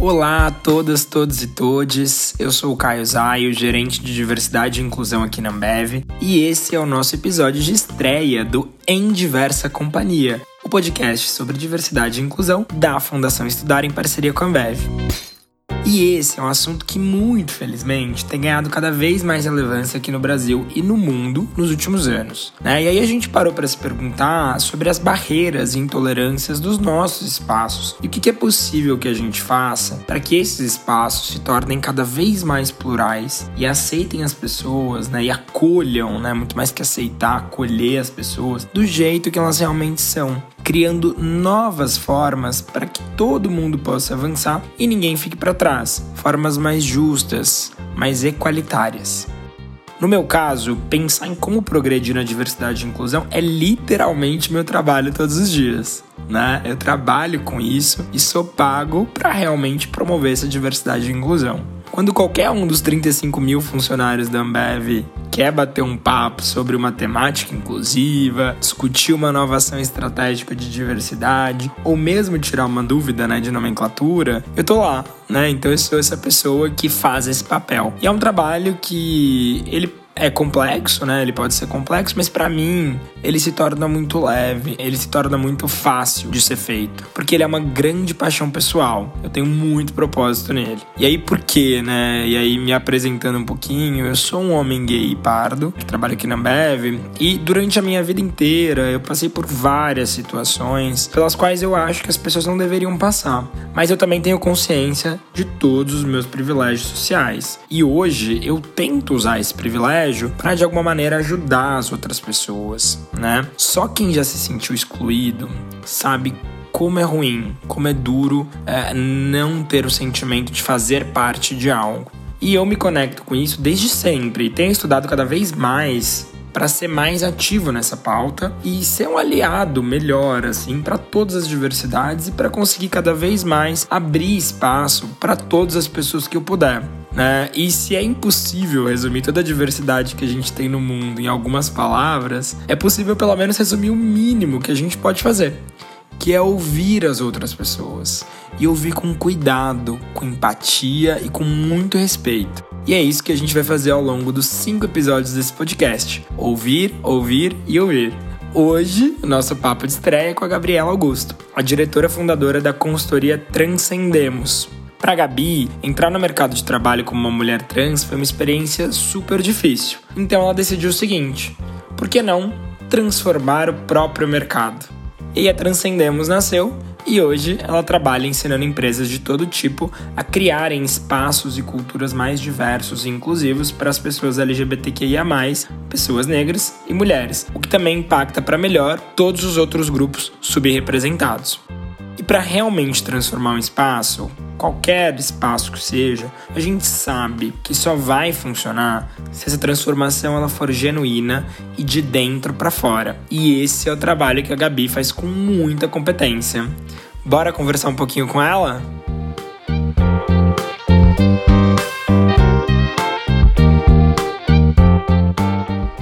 Olá a todas, todos e todes. Eu sou o Caio Zaio, gerente de diversidade e inclusão aqui na Ambev, e esse é o nosso episódio de estreia do Em Diversa Companhia, o podcast sobre diversidade e inclusão da Fundação Estudar em parceria com a Ambev. E esse é um assunto que, muito felizmente, tem ganhado cada vez mais relevância aqui no Brasil e no mundo nos últimos anos. Né? E aí a gente parou para se perguntar sobre as barreiras e intolerâncias dos nossos espaços e o que é possível que a gente faça para que esses espaços se tornem cada vez mais plurais e aceitem as pessoas né? e acolham, né? muito mais que aceitar, acolher as pessoas do jeito que elas realmente são criando novas formas para que todo mundo possa avançar e ninguém fique para trás, formas mais justas, mais equalitárias. No meu caso, pensar em como progredir na diversidade e inclusão é literalmente meu trabalho todos os dias. Né? Eu trabalho com isso e sou pago para realmente promover essa diversidade e inclusão. Quando qualquer um dos 35 mil funcionários da Ambev quer bater um papo sobre uma temática inclusiva, discutir uma inovação estratégica de diversidade, ou mesmo tirar uma dúvida né, de nomenclatura, eu tô lá, né? Então eu sou essa pessoa que faz esse papel. E é um trabalho que ele é complexo, né? Ele pode ser complexo, mas para mim ele se torna muito leve, ele se torna muito fácil de ser feito, porque ele é uma grande paixão pessoal. Eu tenho muito propósito nele. E aí por quê, né? E aí me apresentando um pouquinho, eu sou um homem gay pardo que trabalha aqui na Bev e durante a minha vida inteira eu passei por várias situações pelas quais eu acho que as pessoas não deveriam passar. Mas eu também tenho consciência de todos os meus privilégios sociais. E hoje eu tento usar esse privilégio privilégio para de alguma maneira ajudar as outras pessoas, né? Só quem já se sentiu excluído sabe como é ruim, como é duro é, não ter o sentimento de fazer parte de algo. E eu me conecto com isso desde sempre e tenho estudado cada vez mais para ser mais ativo nessa pauta e ser um aliado melhor assim para todas as diversidades e para conseguir cada vez mais abrir espaço para todas as pessoas que eu puder. Né? E se é impossível resumir toda a diversidade que a gente tem no mundo em algumas palavras, é possível pelo menos resumir o mínimo que a gente pode fazer, que é ouvir as outras pessoas. E ouvir com cuidado, com empatia e com muito respeito. E é isso que a gente vai fazer ao longo dos cinco episódios desse podcast: ouvir, ouvir e ouvir. Hoje, nosso papo de estreia é com a Gabriela Augusto, a diretora fundadora da consultoria Transcendemos, para Gabi, entrar no mercado de trabalho como uma mulher trans foi uma experiência super difícil. Então ela decidiu o seguinte: por que não transformar o próprio mercado? E a Transcendemos nasceu e hoje ela trabalha ensinando empresas de todo tipo a criarem espaços e culturas mais diversos e inclusivos para as pessoas LGBTQIA, pessoas negras e mulheres, o que também impacta para melhor todos os outros grupos subrepresentados. E para realmente transformar um espaço, qualquer espaço que seja, a gente sabe que só vai funcionar se essa transformação ela for genuína e de dentro para fora. E esse é o trabalho que a Gabi faz com muita competência. Bora conversar um pouquinho com ela?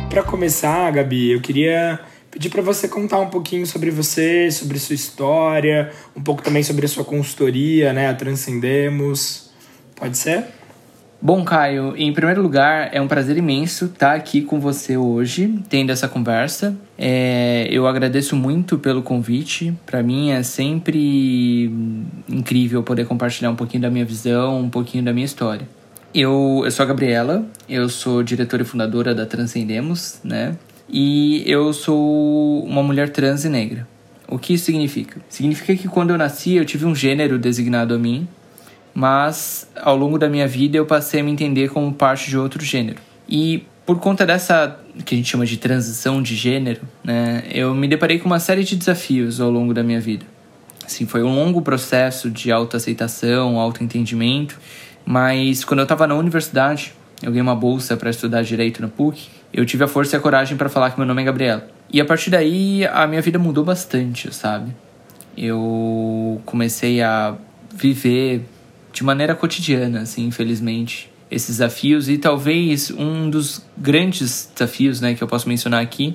Para começar, Gabi, eu queria pedir para você contar um pouquinho sobre você, sobre sua história, um pouco também sobre a sua consultoria, né, a Transcendemos. Pode ser? Bom, Caio, em primeiro lugar, é um prazer imenso estar aqui com você hoje, tendo essa conversa. É, eu agradeço muito pelo convite. Para mim é sempre incrível poder compartilhar um pouquinho da minha visão, um pouquinho da minha história. Eu, eu sou a Gabriela, eu sou diretora e fundadora da Transcendemos, né? E eu sou uma mulher trans e negra. O que isso significa? Significa que quando eu nasci eu tive um gênero designado a mim, mas ao longo da minha vida eu passei a me entender como parte de outro gênero. E por conta dessa que a gente chama de transição de gênero, né, eu me deparei com uma série de desafios ao longo da minha vida. Assim, foi um longo processo de autoaceitação, autoentendimento, mas quando eu estava na universidade, eu ganhei uma bolsa para estudar direito na PUC eu tive a força e a coragem para falar que meu nome é Gabriela. E a partir daí a minha vida mudou bastante, sabe? Eu comecei a viver de maneira cotidiana, assim, infelizmente, esses desafios e talvez um dos grandes desafios, né, que eu posso mencionar aqui,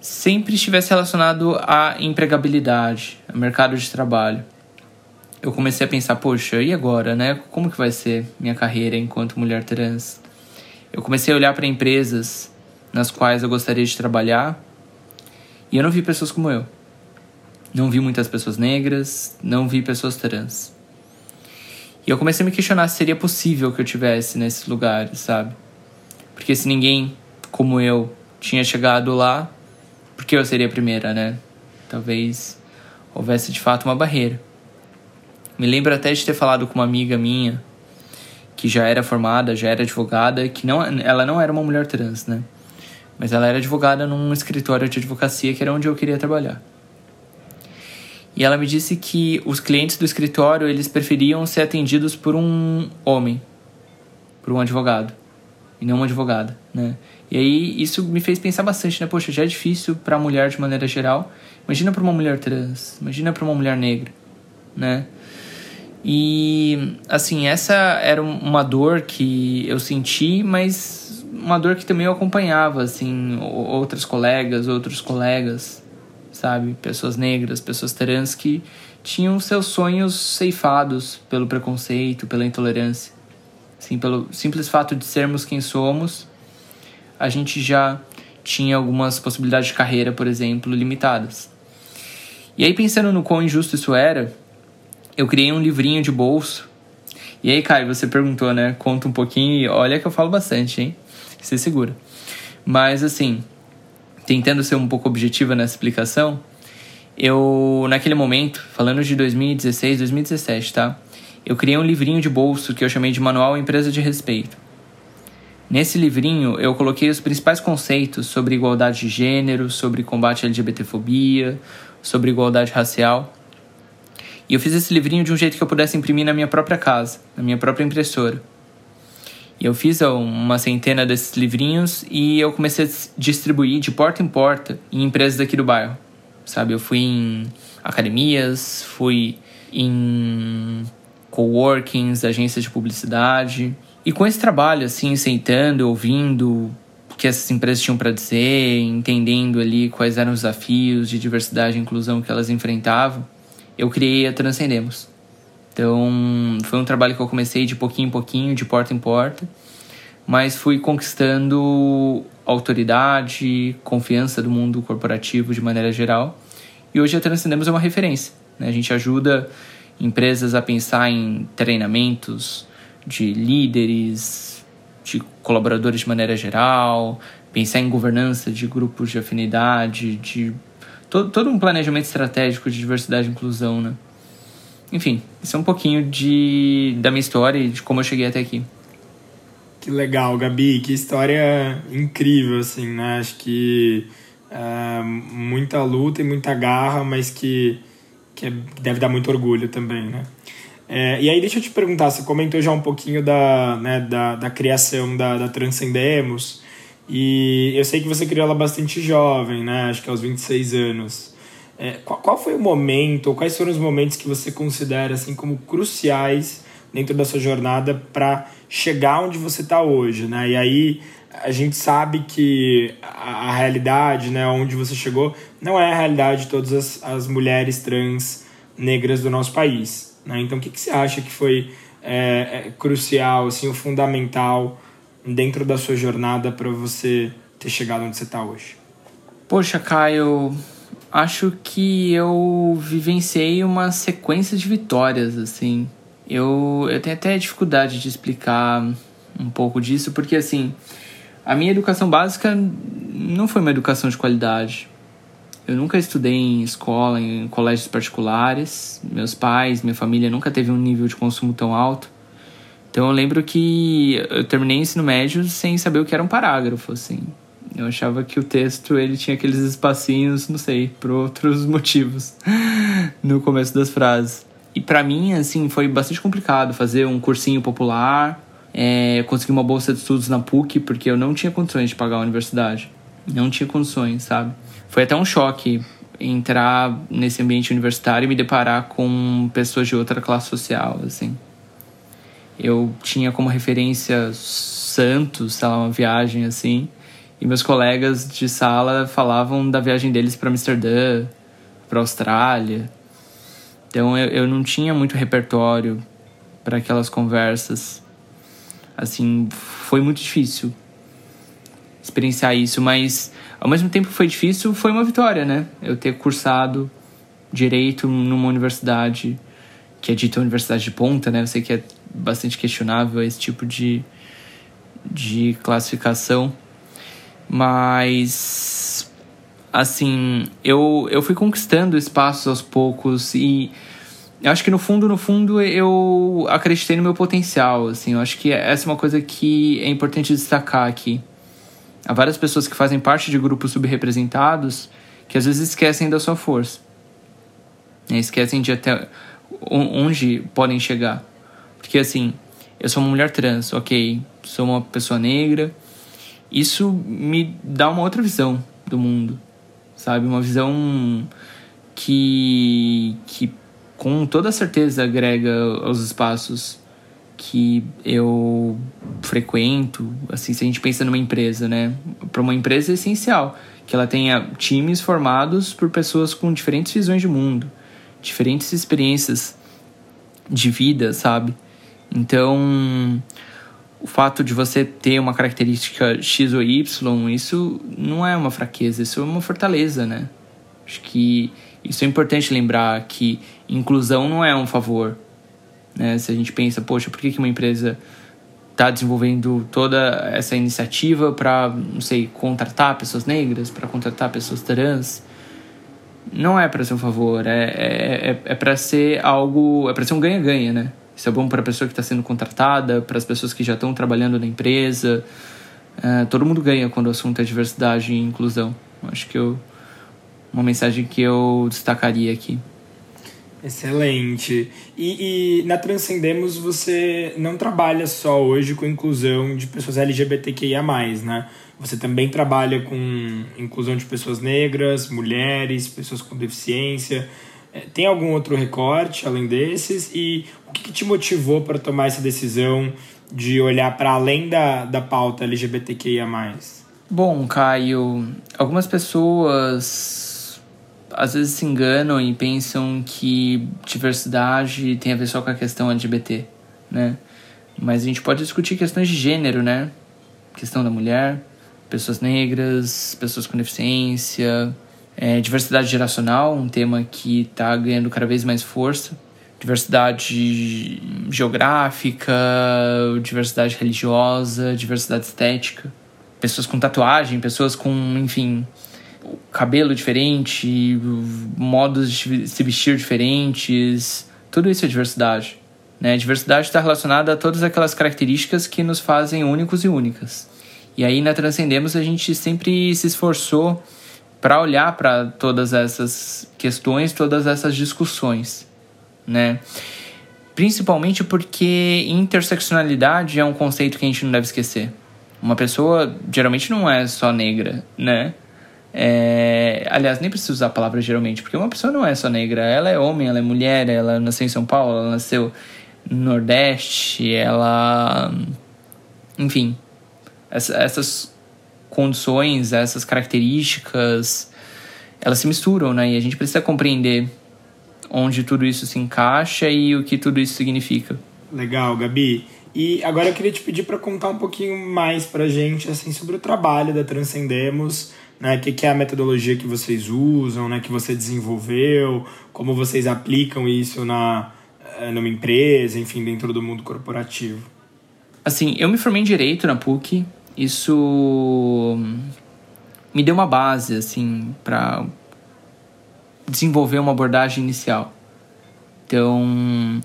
sempre estivesse relacionado à empregabilidade, ao mercado de trabalho. eu comecei a pensar, poxa, e agora, né? Como que vai ser minha carreira enquanto mulher trans? Eu comecei a olhar para empresas nas quais eu gostaria de trabalhar e eu não vi pessoas como eu. Não vi muitas pessoas negras, não vi pessoas trans. E eu comecei a me questionar se seria possível que eu tivesse nesses lugares, sabe? Porque se ninguém como eu tinha chegado lá, por que eu seria a primeira, né? Talvez houvesse de fato uma barreira. Me lembro até de ter falado com uma amiga minha que já era formada, já era advogada, que não, ela não era uma mulher trans, né? Mas ela era advogada num escritório de advocacia que era onde eu queria trabalhar. E ela me disse que os clientes do escritório, eles preferiam ser atendidos por um homem, por um advogado, e não uma advogada, né? E aí isso me fez pensar bastante, né? Poxa, já é difícil para a mulher de maneira geral. Imagina para uma mulher trans, imagina para uma mulher negra, né? E assim, essa era uma dor que eu senti, mas uma dor que também eu acompanhava, assim, outras colegas, outros colegas, sabe? Pessoas negras, pessoas trans que tinham seus sonhos ceifados pelo preconceito, pela intolerância. Assim, pelo simples fato de sermos quem somos, a gente já tinha algumas possibilidades de carreira, por exemplo, limitadas. E aí, pensando no quão injusto isso era, eu criei um livrinho de bolso. E aí, Caio, você perguntou, né? Conta um pouquinho. Olha que eu falo bastante, hein? Se segura. Mas, assim, tentando ser um pouco objetiva nessa explicação, eu, naquele momento, falando de 2016, 2017, tá? Eu criei um livrinho de bolso que eu chamei de Manual Empresa de Respeito. Nesse livrinho, eu coloquei os principais conceitos sobre igualdade de gênero, sobre combate à LGBTfobia, sobre igualdade racial e eu fiz esse livrinho de um jeito que eu pudesse imprimir na minha própria casa, na minha própria impressora. E eu fiz uma centena desses livrinhos e eu comecei a distribuir de porta em porta em empresas daqui do bairro. Sabe, eu fui em academias, fui em coworkings, agências de publicidade. E com esse trabalho, assim, sentando, ouvindo o que essas empresas tinham para dizer, entendendo ali quais eram os desafios de diversidade e inclusão que elas enfrentavam, eu criei a Transcendemos. Então, foi um trabalho que eu comecei de pouquinho em pouquinho, de porta em porta, mas fui conquistando autoridade, confiança do mundo corporativo de maneira geral. E hoje a Transcendemos é uma referência. Né? A gente ajuda empresas a pensar em treinamentos de líderes, de colaboradores de maneira geral, pensar em governança de grupos de afinidade, de todo, todo um planejamento estratégico de diversidade e inclusão, né? Enfim, isso é um pouquinho de, da minha história e de como eu cheguei até aqui. Que legal, Gabi, que história incrível, assim, né? Acho que é, muita luta e muita garra, mas que, que deve dar muito orgulho também, né? É, e aí deixa eu te perguntar, você comentou já um pouquinho da, né, da, da criação da, da Transcendemos, e eu sei que você criou ela bastante jovem, né? Acho que aos 26 anos. É, qual, qual foi o momento, ou quais foram os momentos que você considera assim como cruciais dentro da sua jornada para chegar onde você está hoje, né? E aí a gente sabe que a, a, realidade, né, onde você chegou, não é a realidade de todas as, as mulheres trans negras do nosso país, né? Então, o que, que você acha que foi é, é, crucial, assim, o fundamental dentro da sua jornada para você ter chegado onde você está hoje? Poxa, Caio, acho que eu vivenciei uma sequência de vitórias, assim. Eu, eu tenho até dificuldade de explicar um pouco disso, porque, assim, a minha educação básica não foi uma educação de qualidade. Eu nunca estudei em escola, em colégios particulares. Meus pais, minha família nunca teve um nível de consumo tão alto. Então eu lembro que eu terminei o ensino médio sem saber o que era um parágrafo, assim. Eu achava que o texto ele tinha aqueles espacinhos, não sei, por outros motivos no começo das frases. E para mim, assim, foi bastante complicado fazer um cursinho popular, é, conseguir uma bolsa de estudos na PUC, porque eu não tinha condições de pagar a universidade. Não tinha condições, sabe? Foi até um choque entrar nesse ambiente universitário e me deparar com pessoas de outra classe social, assim. Eu tinha como referência Santos, sei lá, uma viagem assim. E meus colegas de sala falavam da viagem deles para Amsterdã, para Austrália. Então eu, eu não tinha muito repertório para aquelas conversas. Assim, foi muito difícil experienciar isso, mas ao mesmo tempo que foi difícil, foi uma vitória, né? Eu ter cursado direito numa universidade que é dita universidade de ponta, né? Sei que é bastante questionável esse tipo de, de classificação, mas assim, eu, eu fui conquistando espaços aos poucos e eu acho que no fundo, no fundo, eu acreditei no meu potencial, assim. Eu acho que essa é uma coisa que é importante destacar aqui. Há várias pessoas que fazem parte de grupos subrepresentados que às vezes esquecem da sua força. E esquecem de até onde podem chegar. Porque assim, eu sou uma mulher trans, ok, sou uma pessoa negra. Isso me dá uma outra visão do mundo, sabe? Uma visão que, que com toda certeza agrega aos espaços que eu frequento, assim, se a gente pensa numa empresa, né? Para uma empresa é essencial que ela tenha times formados por pessoas com diferentes visões de mundo, diferentes experiências de vida, sabe? Então, o fato de você ter uma característica X ou Y, isso não é uma fraqueza, isso é uma fortaleza, né? Acho que isso é importante lembrar que inclusão não é um favor. Né? Se a gente pensa, poxa, por que, uma empresa está desenvolvendo toda essa iniciativa para, não sei, contratar pessoas negras, para contratar pessoas trans? Não é para ser um favor, é, é, é, é para ser algo, é para ser um ganha-ganha, né? Isso é bom para a pessoa que está sendo contratada, para as pessoas que já estão trabalhando na empresa. É, todo mundo ganha quando o assunto é diversidade e inclusão. Acho que eu, uma mensagem que eu destacaria aqui. Excelente. E, e, na Transcendemos você não trabalha só hoje com inclusão de pessoas LGBTQIA, né? Você também trabalha com inclusão de pessoas negras, mulheres, pessoas com deficiência. É, tem algum outro recorte além desses? E o que, que te motivou para tomar essa decisão de olhar para além da, da pauta LGBTQIA? Bom, Caio, algumas pessoas às vezes se enganam e pensam que diversidade tem a ver só com a questão LGBT, né? Mas a gente pode discutir questões de gênero, né? Questão da mulher, pessoas negras, pessoas com deficiência, é, diversidade geracional, um tema que está ganhando cada vez mais força, diversidade geográfica, diversidade religiosa, diversidade estética, pessoas com tatuagem, pessoas com, enfim, cabelo diferente, modos de se vestir diferentes, tudo isso é diversidade. Né? Diversidade está relacionada a todas aquelas características que nos fazem únicos e únicas. E aí na Transcendemos a gente sempre se esforçou para olhar para todas essas questões, todas essas discussões, né? Principalmente porque interseccionalidade é um conceito que a gente não deve esquecer. Uma pessoa geralmente não é só negra, né? É, aliás, nem preciso usar a palavra geralmente, porque uma pessoa não é só negra, ela é homem, ela é mulher, ela nasceu em São Paulo, ela nasceu no Nordeste, ela. Enfim, essa, essas condições, essas características, elas se misturam, né? E a gente precisa compreender onde tudo isso se encaixa e o que tudo isso significa. Legal, Gabi. E agora eu queria te pedir para contar um pouquinho mais pra gente assim sobre o trabalho da Transcendemos né? O que, que é a metodologia que vocês usam, né? Que você desenvolveu, como vocês aplicam isso na, eh, numa empresa, enfim, dentro do mundo corporativo. Assim, eu me formei em Direito na PUC, isso me deu uma base, assim, para desenvolver uma abordagem inicial. Então,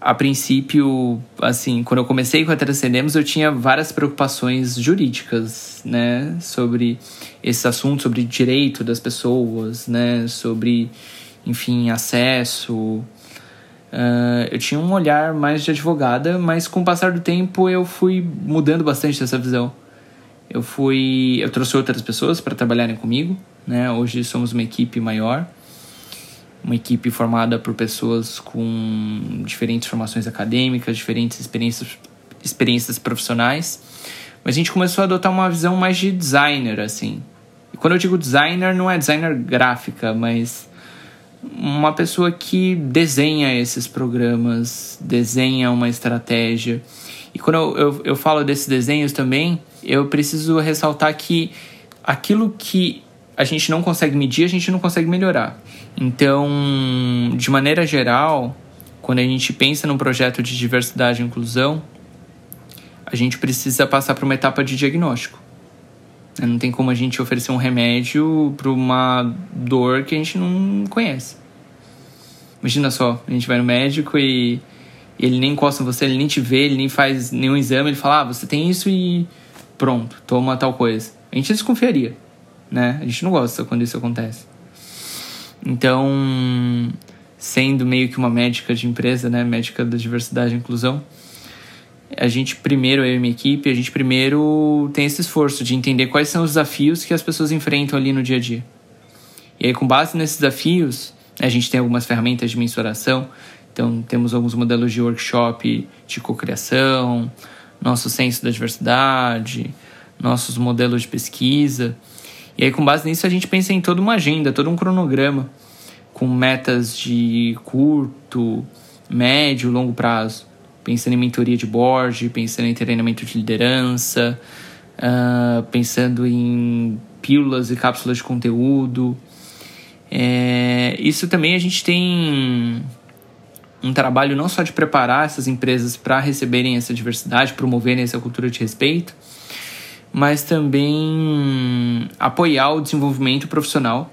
a princípio, assim, quando eu comecei com a Transcendemos, eu tinha várias preocupações jurídicas, né, sobre esse assunto, sobre direito das pessoas, né, sobre, enfim, acesso. Uh, eu tinha um olhar mais de advogada, mas com o passar do tempo eu fui mudando bastante dessa visão. Eu fui, eu trouxe outras pessoas para trabalharem comigo, né? Hoje somos uma equipe maior uma equipe formada por pessoas com diferentes formações acadêmicas, diferentes experiências, experiências profissionais. Mas a gente começou a adotar uma visão mais de designer, assim. E quando eu digo designer, não é designer gráfica, mas uma pessoa que desenha esses programas, desenha uma estratégia. E quando eu, eu, eu falo desses desenhos também, eu preciso ressaltar que aquilo que a gente não consegue medir, a gente não consegue melhorar. Então, de maneira geral, quando a gente pensa num projeto de diversidade e inclusão, a gente precisa passar por uma etapa de diagnóstico. Não tem como a gente oferecer um remédio para uma dor que a gente não conhece. Imagina só, a gente vai no médico e ele nem encosta em você, ele nem te vê, ele nem faz nenhum exame, ele fala, ah, você tem isso e pronto, toma tal coisa. A gente desconfiaria, né? A gente não gosta quando isso acontece. Então, sendo meio que uma médica de empresa, né, médica da diversidade e inclusão, a gente primeiro, eu e minha equipe, a gente primeiro tem esse esforço de entender quais são os desafios que as pessoas enfrentam ali no dia a dia. E aí, com base nesses desafios, a gente tem algumas ferramentas de mensuração, então temos alguns modelos de workshop de cocriação, nosso senso da diversidade, nossos modelos de pesquisa. E aí, com base nisso, a gente pensa em toda uma agenda, todo um cronograma, com metas de curto, médio, longo prazo pensando em mentoria de board, pensando em treinamento de liderança, uh, pensando em pílulas e cápsulas de conteúdo. É, isso também a gente tem um trabalho não só de preparar essas empresas para receberem essa diversidade, promoverem essa cultura de respeito, mas também apoiar o desenvolvimento profissional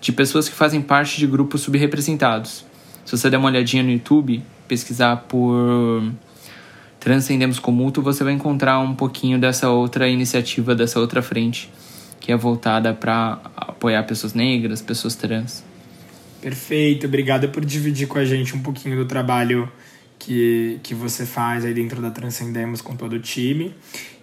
de pessoas que fazem parte de grupos subrepresentados. Se você der uma olhadinha no YouTube, pesquisar por Transcendemos com Mútuo, você vai encontrar um pouquinho dessa outra iniciativa, dessa outra frente, que é voltada para apoiar pessoas negras, pessoas trans. Perfeito, obrigado por dividir com a gente um pouquinho do trabalho que, que você faz aí dentro da Transcendemos com todo o time.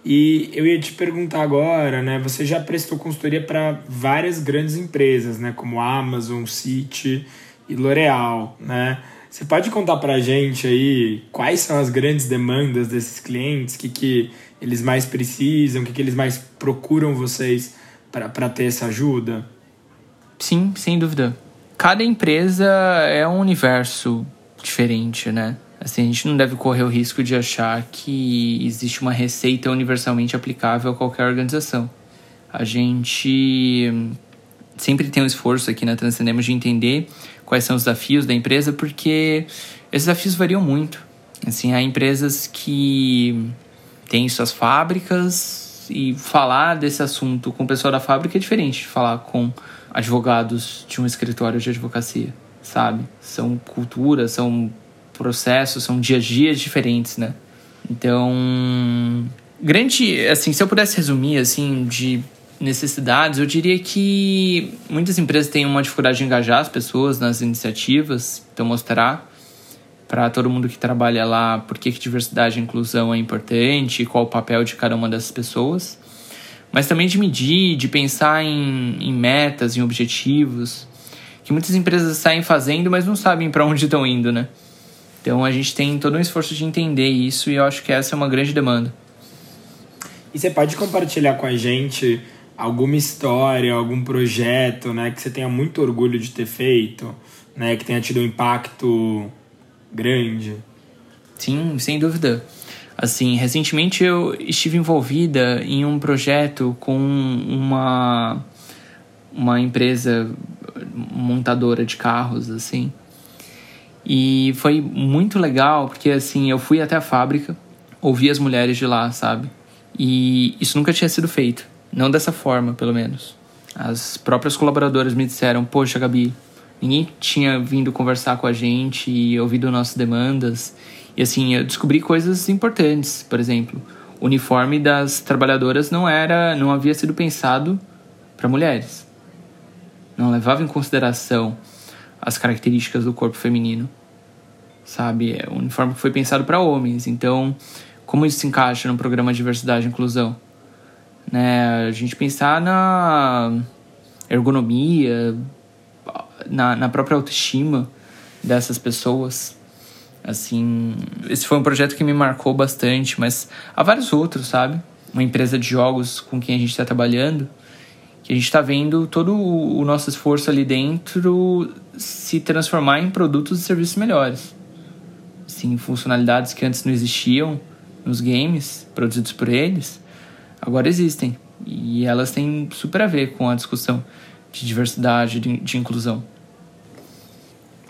E eu ia te perguntar agora, né? Você já prestou consultoria para várias grandes empresas, né? Como Amazon, City e L'Oréal, né? Você pode contar para a gente aí quais são as grandes demandas desses clientes, o que, que eles mais precisam, o que, que eles mais procuram vocês para ter essa ajuda? Sim, sem dúvida. Cada empresa é um universo diferente, né? Assim, a gente não deve correr o risco de achar que existe uma receita universalmente aplicável a qualquer organização. A gente sempre tem um esforço aqui na Transcendemos de entender quais são os desafios da empresa, porque esses desafios variam muito. Assim, há empresas que têm suas fábricas e falar desse assunto com o pessoal da fábrica é diferente de falar com advogados de um escritório de advocacia, sabe? São culturas, são processos, são dia a dias diferentes, né? Então, grande, assim, se eu pudesse resumir assim de necessidades, eu diria que muitas empresas têm uma dificuldade de engajar as pessoas nas iniciativas, então mostrar para todo mundo que trabalha lá por que, que diversidade e inclusão é importante, qual o papel de cada uma dessas pessoas, mas também de medir, de pensar em, em metas, em objetivos, que muitas empresas saem fazendo, mas não sabem para onde estão indo, né? Então a gente tem todo um esforço de entender isso e eu acho que essa é uma grande demanda. E você pode compartilhar com a gente alguma história, algum projeto, né, que você tenha muito orgulho de ter feito, né, que tenha tido um impacto grande? Sim, sem dúvida. Assim, recentemente eu estive envolvida em um projeto com uma uma empresa montadora de carros, assim. E foi muito legal, porque assim, eu fui até a fábrica, ouvi as mulheres de lá, sabe? E isso nunca tinha sido feito. Não dessa forma, pelo menos. As próprias colaboradoras me disseram: Poxa, Gabi, ninguém tinha vindo conversar com a gente e ouvido nossas demandas. E assim, eu descobri coisas importantes. Por exemplo, o uniforme das trabalhadoras não era, não havia sido pensado para mulheres. Não levava em consideração as características do corpo feminino. Sabe, é um uniforme que foi pensado para homens. Então, como isso se encaixa no programa de diversidade e inclusão? né? A gente pensar na ergonomia, na, na própria autoestima dessas pessoas. Assim, esse foi um projeto que me marcou bastante, mas há vários outros, sabe? Uma empresa de jogos com quem a gente está trabalhando que a gente está vendo todo o nosso esforço ali dentro se transformar em produtos e serviços melhores. Sim, funcionalidades que antes não existiam nos games produzidos por eles, agora existem. E elas têm super a ver com a discussão de diversidade, de, de inclusão.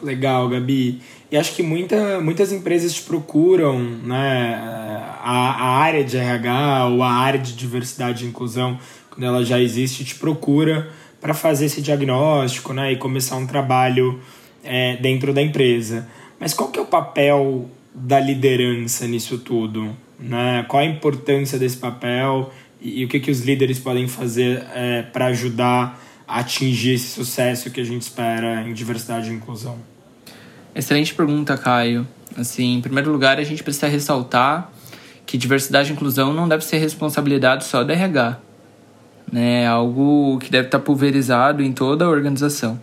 Legal, Gabi. E acho que muita, muitas empresas procuram, né, a, a área de RH ou a área de diversidade e inclusão, quando ela já existe, te procura para fazer esse diagnóstico, né, e começar um trabalho é, dentro da empresa. Mas qual que é o papel da liderança nisso tudo? Né? Qual a importância desse papel e, e o que, que os líderes podem fazer é, para ajudar a atingir esse sucesso que a gente espera em diversidade e inclusão? Excelente pergunta, Caio. Assim, em primeiro lugar, a gente precisa ressaltar que diversidade e inclusão não deve ser responsabilidade só da RH. Né? É algo que deve estar pulverizado em toda a organização.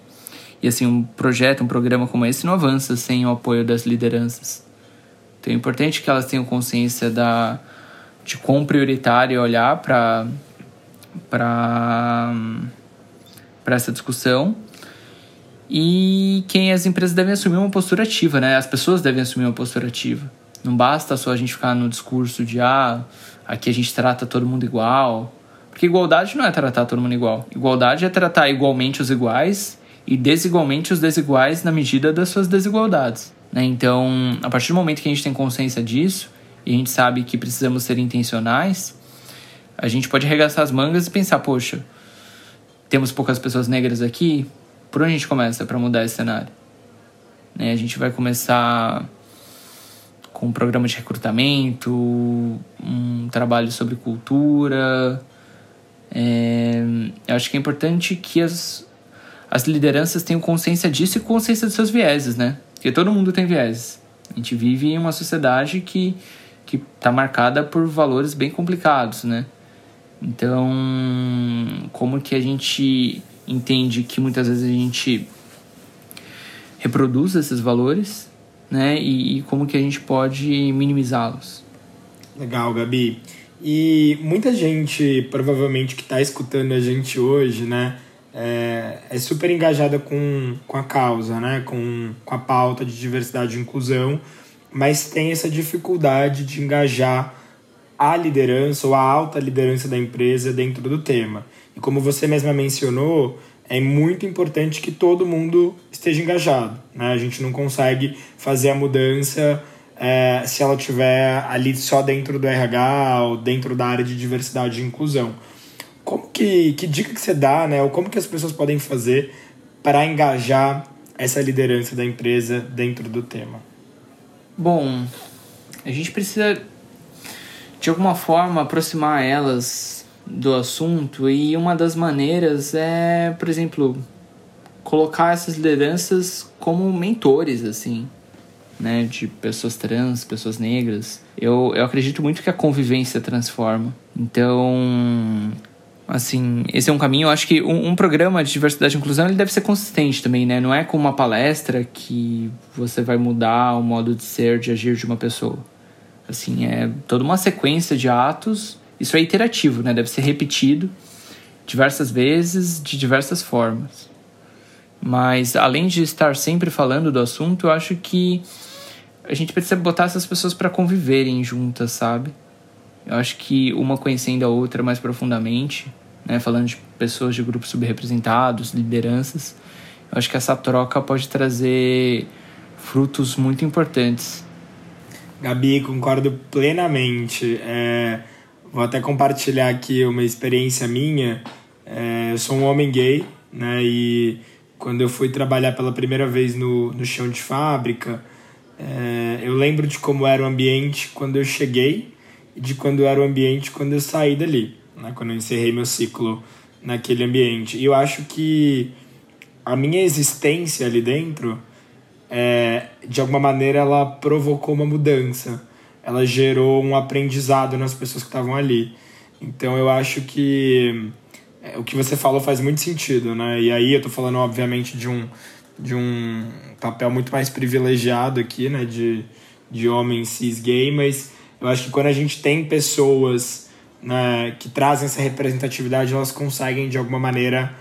E assim, um projeto, um programa como esse não avança sem o apoio das lideranças. Então é importante que elas tenham consciência da, de quão prioritário é olhar para para essa discussão e quem as empresas devem assumir uma postura ativa, né? As pessoas devem assumir uma postura ativa. Não basta só a gente ficar no discurso de ah, aqui a gente trata todo mundo igual. Porque igualdade não é tratar todo mundo igual. Igualdade é tratar igualmente os iguais e desigualmente os desiguais na medida das suas desigualdades. Né? Então, a partir do momento que a gente tem consciência disso e a gente sabe que precisamos ser intencionais, a gente pode arregaçar as mangas e pensar: poxa, temos poucas pessoas negras aqui, por onde a gente começa para mudar esse cenário? Né? A gente vai começar com um programa de recrutamento, um trabalho sobre cultura. É, eu acho que é importante que as, as lideranças tenham consciência disso e consciência dos seus vieses, né? Porque todo mundo tem vieses. A gente vive em uma sociedade que que está marcada por valores bem complicados, né? Então, como que a gente entende que muitas vezes a gente reproduz esses valores, né? E, e como que a gente pode minimizá-los. Legal, Gabi. E muita gente, provavelmente, que está escutando a gente hoje, né? É, é, super engajada com, com a causa, né? Com, com a pauta de diversidade e inclusão, mas tem essa dificuldade de engajar a liderança ou a alta liderança da empresa dentro do tema. E como você mesma mencionou, é muito importante que todo mundo esteja engajado. Né? A gente não consegue fazer a mudança é, se ela estiver ali só dentro do RH ou dentro da área de diversidade e inclusão. Como que, que dica que você dá, né? Ou como que as pessoas podem fazer para engajar essa liderança da empresa dentro do tema? Bom, a gente precisa de alguma forma aproximar elas do assunto e uma das maneiras é, por exemplo, colocar essas lideranças como mentores, assim, né, de pessoas trans, pessoas negras. Eu, eu acredito muito que a convivência transforma. Então, assim, esse é um caminho. Eu acho que um, um, programa de diversidade e inclusão ele deve ser consistente também, né? Não é como uma palestra que você vai mudar o modo de ser, de agir de uma pessoa. Assim, é toda uma sequência de atos isso é iterativo, né? Deve ser repetido diversas vezes, de diversas formas. Mas além de estar sempre falando do assunto, eu acho que a gente precisa botar essas pessoas para conviverem juntas, sabe? Eu acho que uma conhecendo a outra mais profundamente, né? Falando de pessoas de grupos subrepresentados, lideranças, eu acho que essa troca pode trazer frutos muito importantes. Gabi, concordo plenamente. É Vou até compartilhar aqui uma experiência minha. É, eu sou um homem gay, né? E quando eu fui trabalhar pela primeira vez no, no chão de fábrica, é, eu lembro de como era o ambiente quando eu cheguei e de quando era o ambiente quando eu saí dali, né? Quando eu encerrei meu ciclo naquele ambiente. E eu acho que a minha existência ali dentro, é, de alguma maneira, ela provocou uma mudança ela gerou um aprendizado nas pessoas que estavam ali. Então eu acho que é, o que você falou faz muito sentido, né? E aí eu tô falando, obviamente, de um, de um papel muito mais privilegiado aqui, né? De, de homem cis gay, mas eu acho que quando a gente tem pessoas né, que trazem essa representatividade, elas conseguem de alguma maneira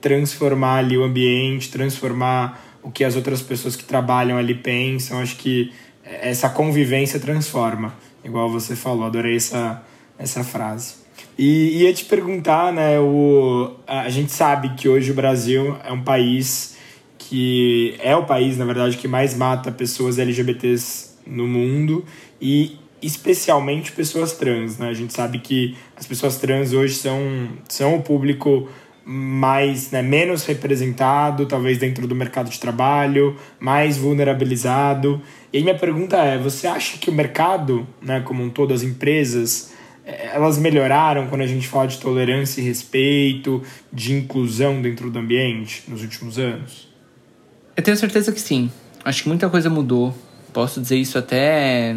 transformar ali o ambiente, transformar o que as outras pessoas que trabalham ali pensam. Acho que essa convivência transforma, igual você falou, adorei essa, essa frase. E ia te perguntar, né, o, a gente sabe que hoje o Brasil é um país que é o país, na verdade, que mais mata pessoas LGBTs no mundo e especialmente pessoas trans, né? A gente sabe que as pessoas trans hoje são, são o público mais, né, menos representado, talvez dentro do mercado de trabalho, mais vulnerabilizado. E aí minha pergunta é, você acha que o mercado, né, como um todo, as empresas, eh, elas melhoraram quando a gente fala de tolerância e respeito, de inclusão dentro do ambiente nos últimos anos? Eu tenho certeza que sim. Acho que muita coisa mudou. Posso dizer isso até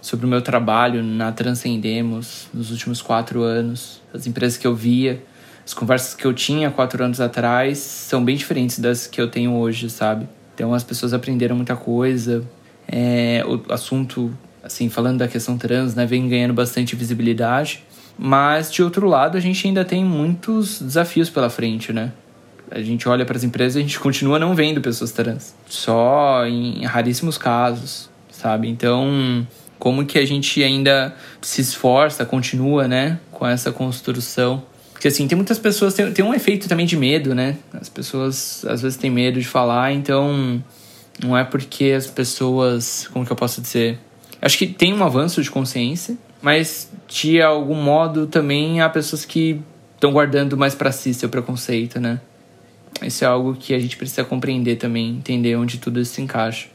sobre o meu trabalho na Transcendemos nos últimos quatro anos. As empresas que eu via, as conversas que eu tinha quatro anos atrás são bem diferentes das que eu tenho hoje, sabe? Então as pessoas aprenderam muita coisa. É, o assunto, assim, falando da questão trans, né, vem ganhando bastante visibilidade. Mas de outro lado, a gente ainda tem muitos desafios pela frente, né? A gente olha para as empresas e a gente continua não vendo pessoas trans. Só em raríssimos casos, sabe? Então, como que a gente ainda se esforça, continua, né, com essa construção. Porque assim, tem muitas pessoas, tem, tem um efeito também de medo, né? As pessoas às vezes têm medo de falar, então não é porque as pessoas, como que eu posso dizer? Acho que tem um avanço de consciência, mas de algum modo também há pessoas que estão guardando mais para si seu preconceito, né? Isso é algo que a gente precisa compreender também, entender onde tudo isso se encaixa.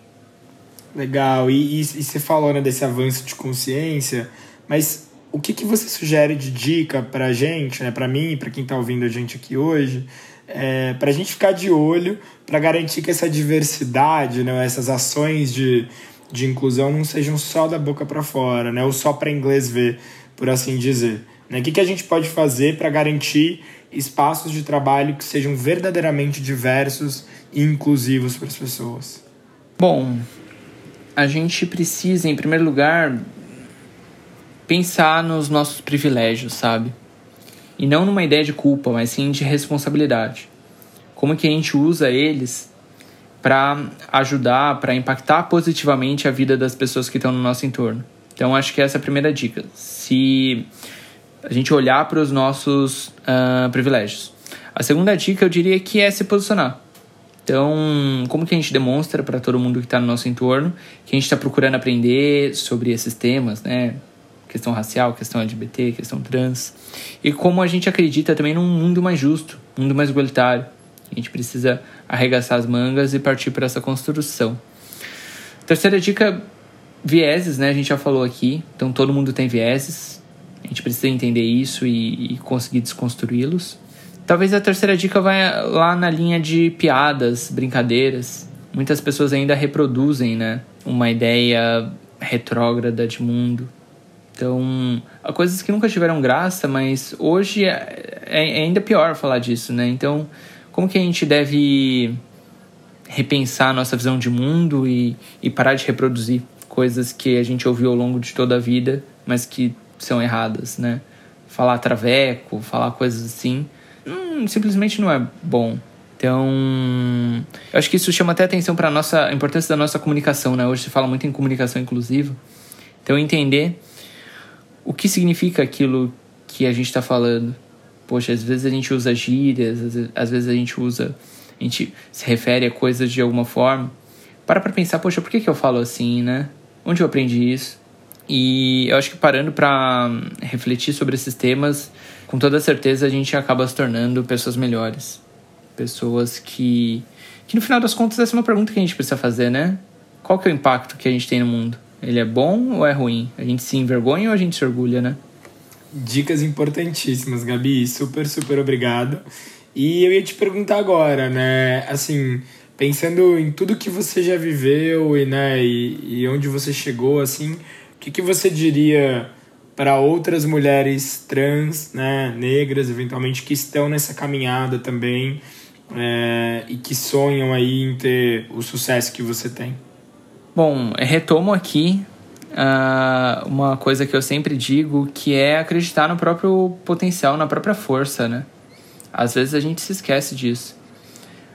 Legal. E, e, e você falou né, desse avanço de consciência, mas o que, que você sugere de dica para gente, né, para mim para quem está ouvindo a gente aqui hoje, é, para a gente ficar de olho, para garantir que essa diversidade, né, essas ações de, de inclusão não sejam só da boca para fora, né, ou só para inglês ver, por assim dizer. Né? O que, que a gente pode fazer para garantir espaços de trabalho que sejam verdadeiramente diversos e inclusivos para as pessoas? Bom, a gente precisa, em primeiro lugar, pensar nos nossos privilégios, sabe? E não numa ideia de culpa, mas sim de responsabilidade. Como que a gente usa eles para ajudar, para impactar positivamente a vida das pessoas que estão no nosso entorno. Então, acho que essa é a primeira dica. Se a gente olhar para os nossos uh, privilégios. A segunda dica, eu diria que é se posicionar. Então, como que a gente demonstra para todo mundo que está no nosso entorno que a gente está procurando aprender sobre esses temas, né? Questão racial, questão LGBT, questão trans. E como a gente acredita também num mundo mais justo, mundo mais igualitário. A gente precisa arregaçar as mangas e partir para essa construção. Terceira dica, vieses, né? A gente já falou aqui. Então, todo mundo tem vieses. A gente precisa entender isso e, e conseguir desconstruí-los. Talvez a terceira dica vai lá na linha de piadas, brincadeiras. Muitas pessoas ainda reproduzem, né, uma ideia retrógrada de mundo. Então, coisas que nunca tiveram graça, mas hoje é, é, é ainda pior falar disso, né? Então, como que a gente deve repensar a nossa visão de mundo e, e parar de reproduzir coisas que a gente ouviu ao longo de toda a vida, mas que são erradas, né? Falar traveco, falar coisas assim hum, simplesmente não é bom. Então, eu acho que isso chama até atenção para a nossa a importância da nossa comunicação, né? Hoje se fala muito em comunicação inclusiva. Então, entender o que significa aquilo que a gente está falando. Poxa, às vezes a gente usa gírias, às vezes a gente usa, a gente se refere a coisas de alguma forma. Para para pensar, poxa, por que, que eu falo assim, né? Onde eu aprendi isso? E eu acho que parando para refletir sobre esses temas, com toda certeza a gente acaba se tornando pessoas melhores. Pessoas que. Que no final das contas, essa é uma pergunta que a gente precisa fazer, né? Qual que é o impacto que a gente tem no mundo? Ele é bom ou é ruim? A gente se envergonha ou a gente se orgulha, né? Dicas importantíssimas, Gabi. Super, super obrigado. E eu ia te perguntar agora, né? Assim, pensando em tudo que você já viveu e, né, e, e onde você chegou, assim, o que, que você diria para outras mulheres trans, né, negras, eventualmente, que estão nessa caminhada também é, e que sonham aí em ter o sucesso que você tem? Bom, retomo aqui uh, uma coisa que eu sempre digo, que é acreditar no próprio potencial, na própria força, né? Às vezes a gente se esquece disso.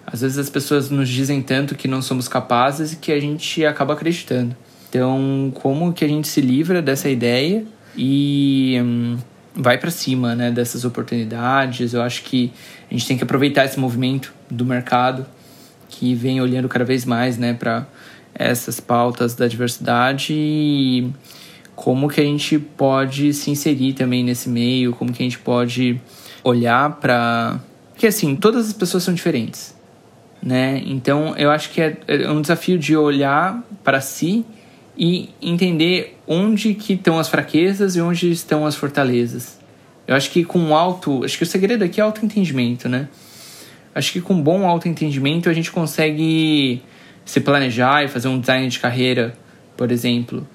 Às vezes as pessoas nos dizem tanto que não somos capazes e que a gente acaba acreditando. Então, como que a gente se livra dessa ideia e hum, vai para cima, né, dessas oportunidades? Eu acho que a gente tem que aproveitar esse movimento do mercado que vem olhando cada vez mais, né, para essas pautas da diversidade e como que a gente pode se inserir também nesse meio, como que a gente pode olhar para que assim, todas as pessoas são diferentes né? Então eu acho que é, é um desafio de olhar para si e entender onde que estão as fraquezas e onde estão as fortalezas. Eu acho que com alto, acho que o segredo aqui é autoentendimento, né? Acho que com bom autoentendimento a gente consegue se planejar e fazer um design de carreira, por exemplo,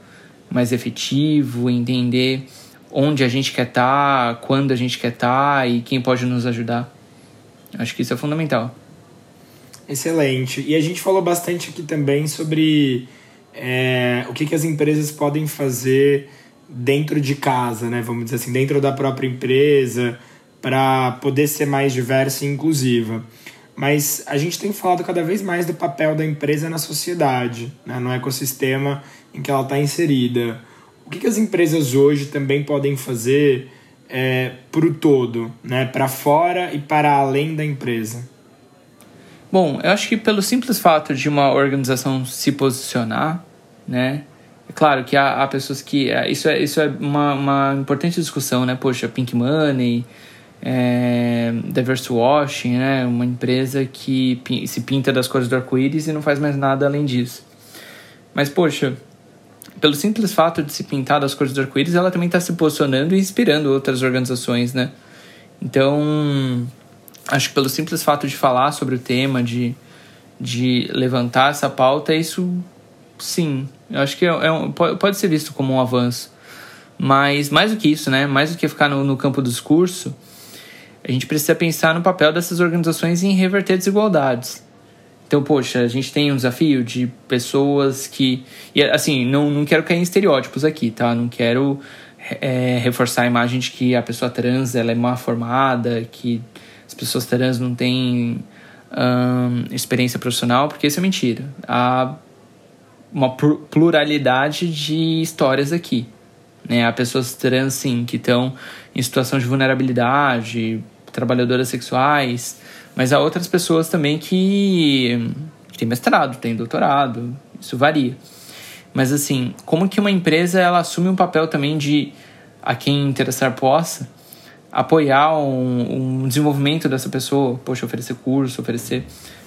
mais efetivo, entender onde a gente quer estar, tá, quando a gente quer estar tá e quem pode nos ajudar. Acho que isso é fundamental. Excelente. E a gente falou bastante aqui também sobre é, o que, que as empresas podem fazer dentro de casa, né? Vamos dizer assim, dentro da própria empresa, para poder ser mais diversa e inclusiva. Mas a gente tem falado cada vez mais do papel da empresa na sociedade, né? no ecossistema em que ela está inserida. O que, que as empresas hoje também podem fazer é, para o todo, né? para fora e para além da empresa? Bom, eu acho que pelo simples fato de uma organização se posicionar, né? É claro que há, há pessoas que. É, isso é, isso é uma, uma importante discussão, né? Poxa, Pink Money, é, Diverse Washing, né? Uma empresa que se pinta das cores do arco-íris e não faz mais nada além disso. Mas, poxa, pelo simples fato de se pintar das cores do arco-íris, ela também está se posicionando e inspirando outras organizações, né? Então, acho que pelo simples fato de falar sobre o tema, de, de levantar essa pauta, isso sim, eu acho que é, é um, pode ser visto como um avanço. Mas mais do que isso, né? Mais do que ficar no, no campo do discurso, a gente precisa pensar no papel dessas organizações em reverter desigualdades. Então, poxa, a gente tem um desafio de pessoas que. E assim, não, não quero cair em estereótipos aqui, tá? Não quero é, reforçar a imagem de que a pessoa trans ela é mal formada, que as pessoas trans não têm um, experiência profissional, porque isso é mentira. Há uma pluralidade de histórias aqui. Né? Há pessoas trans, sim, que estão em situação de vulnerabilidade, trabalhadoras sexuais, mas há outras pessoas também que, têm mestrado, têm doutorado, isso varia. Mas assim, como que uma empresa ela assume um papel também de a quem interessar possa apoiar um, um desenvolvimento dessa pessoa, poxa, oferecer curso, oferecer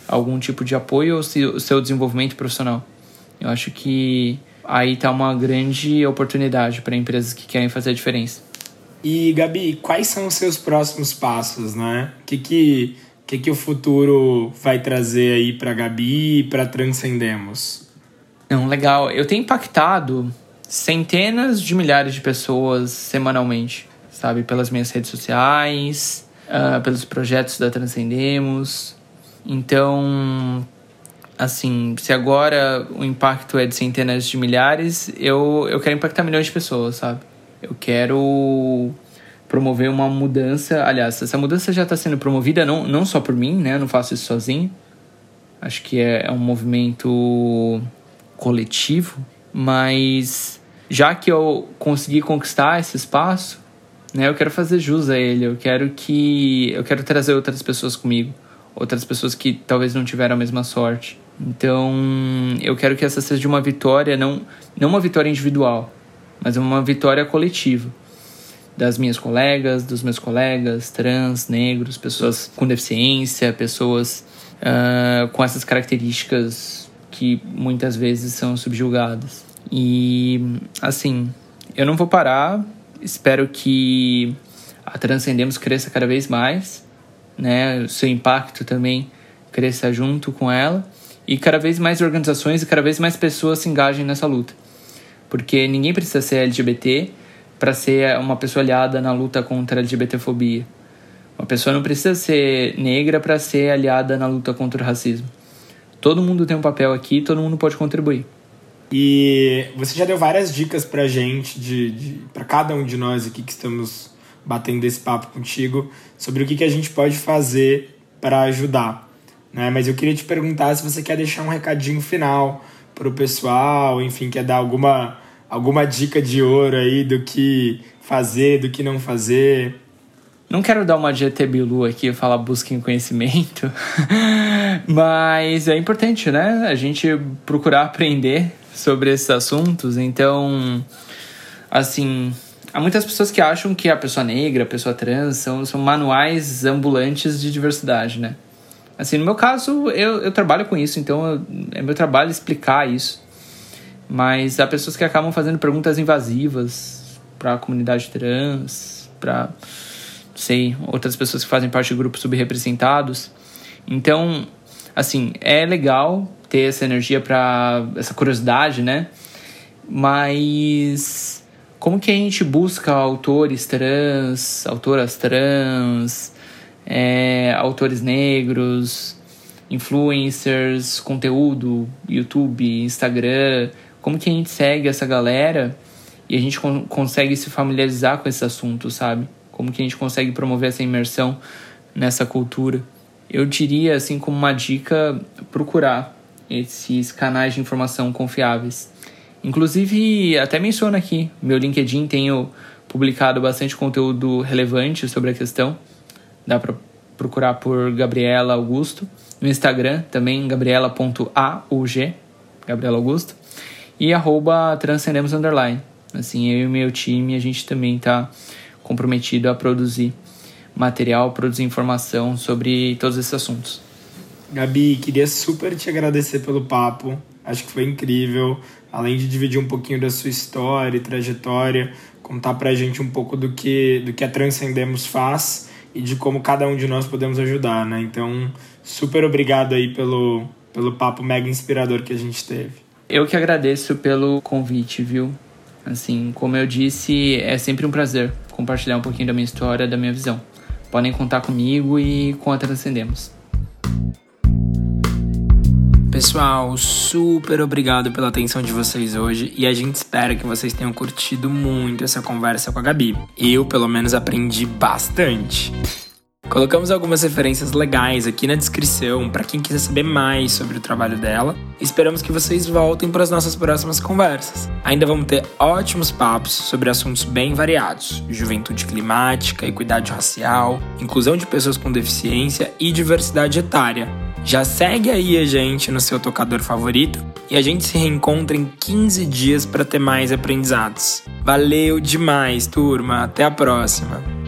algum tipo de apoio ao seu desenvolvimento profissional. Eu acho que aí está uma grande oportunidade para empresas que querem fazer a diferença. E Gabi, quais são os seus próximos passos, né? O que que, que, que o futuro vai trazer aí para Gabi e para Transcendemos? Não, legal. Eu tenho impactado centenas de milhares de pessoas semanalmente sabe? Pelas minhas redes sociais, uh, pelos projetos da Transcendemos. Então, assim, se agora o impacto é de centenas de milhares, eu, eu quero impactar milhões de pessoas, sabe? Eu quero promover uma mudança. Aliás, essa mudança já está sendo promovida não, não só por mim, né? Eu não faço isso sozinho. Acho que é, é um movimento coletivo, mas já que eu consegui conquistar esse espaço, né? Eu quero fazer jus a ele, eu quero que eu quero trazer outras pessoas comigo, outras pessoas que talvez não tiveram a mesma sorte. Então, eu quero que essa seja uma vitória, não não uma vitória individual, mas uma vitória coletiva das minhas colegas, dos meus colegas trans, negros, pessoas com deficiência, pessoas uh, com essas características que muitas vezes são subjugadas. E assim, eu não vou parar Espero que a Transcendemos cresça cada vez mais, né? O seu impacto também cresça junto com ela e cada vez mais organizações e cada vez mais pessoas se engajem nessa luta. Porque ninguém precisa ser LGBT para ser uma pessoa aliada na luta contra a LGBTfobia. Uma pessoa não precisa ser negra para ser aliada na luta contra o racismo. Todo mundo tem um papel aqui, todo mundo pode contribuir. E você já deu várias dicas pra gente, de, de para cada um de nós aqui que estamos batendo esse papo contigo, sobre o que, que a gente pode fazer para ajudar. Né? Mas eu queria te perguntar se você quer deixar um recadinho final pro pessoal, enfim, quer dar alguma, alguma dica de ouro aí do que fazer, do que não fazer. Não quero dar uma ET Bilu aqui e falar busquem conhecimento, mas é importante, né? A gente procurar aprender sobre esses assuntos. Então, assim, há muitas pessoas que acham que a pessoa negra, a pessoa trans são, são manuais ambulantes de diversidade, né? Assim, no meu caso, eu, eu trabalho com isso, então eu, é meu trabalho explicar isso. Mas há pessoas que acabam fazendo perguntas invasivas para a comunidade trans, para sei, outras pessoas que fazem parte de grupos subrepresentados. Então, assim, é legal ter essa energia para essa curiosidade, né? Mas como que a gente busca autores trans, autoras trans, é, autores negros, influencers, conteúdo, YouTube, Instagram? Como que a gente segue essa galera e a gente consegue se familiarizar com esse assunto, sabe? Como que a gente consegue promover essa imersão nessa cultura? Eu diria, assim, como uma dica, procurar esses canais de informação confiáveis. Inclusive, até menciono aqui, meu LinkedIn tenho publicado bastante conteúdo relevante sobre a questão. Dá para procurar por Gabriela Augusto. No Instagram também, gabriela.aug, Gabriela Augusto. E arroba transcendemos underline. Assim, eu e meu time, a gente também está comprometido a produzir material, produzir informação sobre todos esses assuntos. Gabi, queria super te agradecer pelo papo. Acho que foi incrível. Além de dividir um pouquinho da sua história e trajetória, contar pra gente um pouco do que, do que a Transcendemos faz e de como cada um de nós podemos ajudar, né? Então, super obrigado aí pelo, pelo papo mega inspirador que a gente teve. Eu que agradeço pelo convite, viu? Assim, como eu disse, é sempre um prazer compartilhar um pouquinho da minha história, da minha visão. Podem contar comigo e com a Transcendemos. Pessoal, super obrigado pela atenção de vocês hoje e a gente espera que vocês tenham curtido muito essa conversa com a Gabi. Eu, pelo menos, aprendi bastante. Colocamos algumas referências legais aqui na descrição para quem quiser saber mais sobre o trabalho dela. Esperamos que vocês voltem para as nossas próximas conversas. Ainda vamos ter ótimos papos sobre assuntos bem variados: juventude climática, equidade racial, inclusão de pessoas com deficiência e diversidade etária. Já segue aí a gente no seu tocador favorito e a gente se reencontra em 15 dias para ter mais aprendizados. Valeu demais, turma! Até a próxima!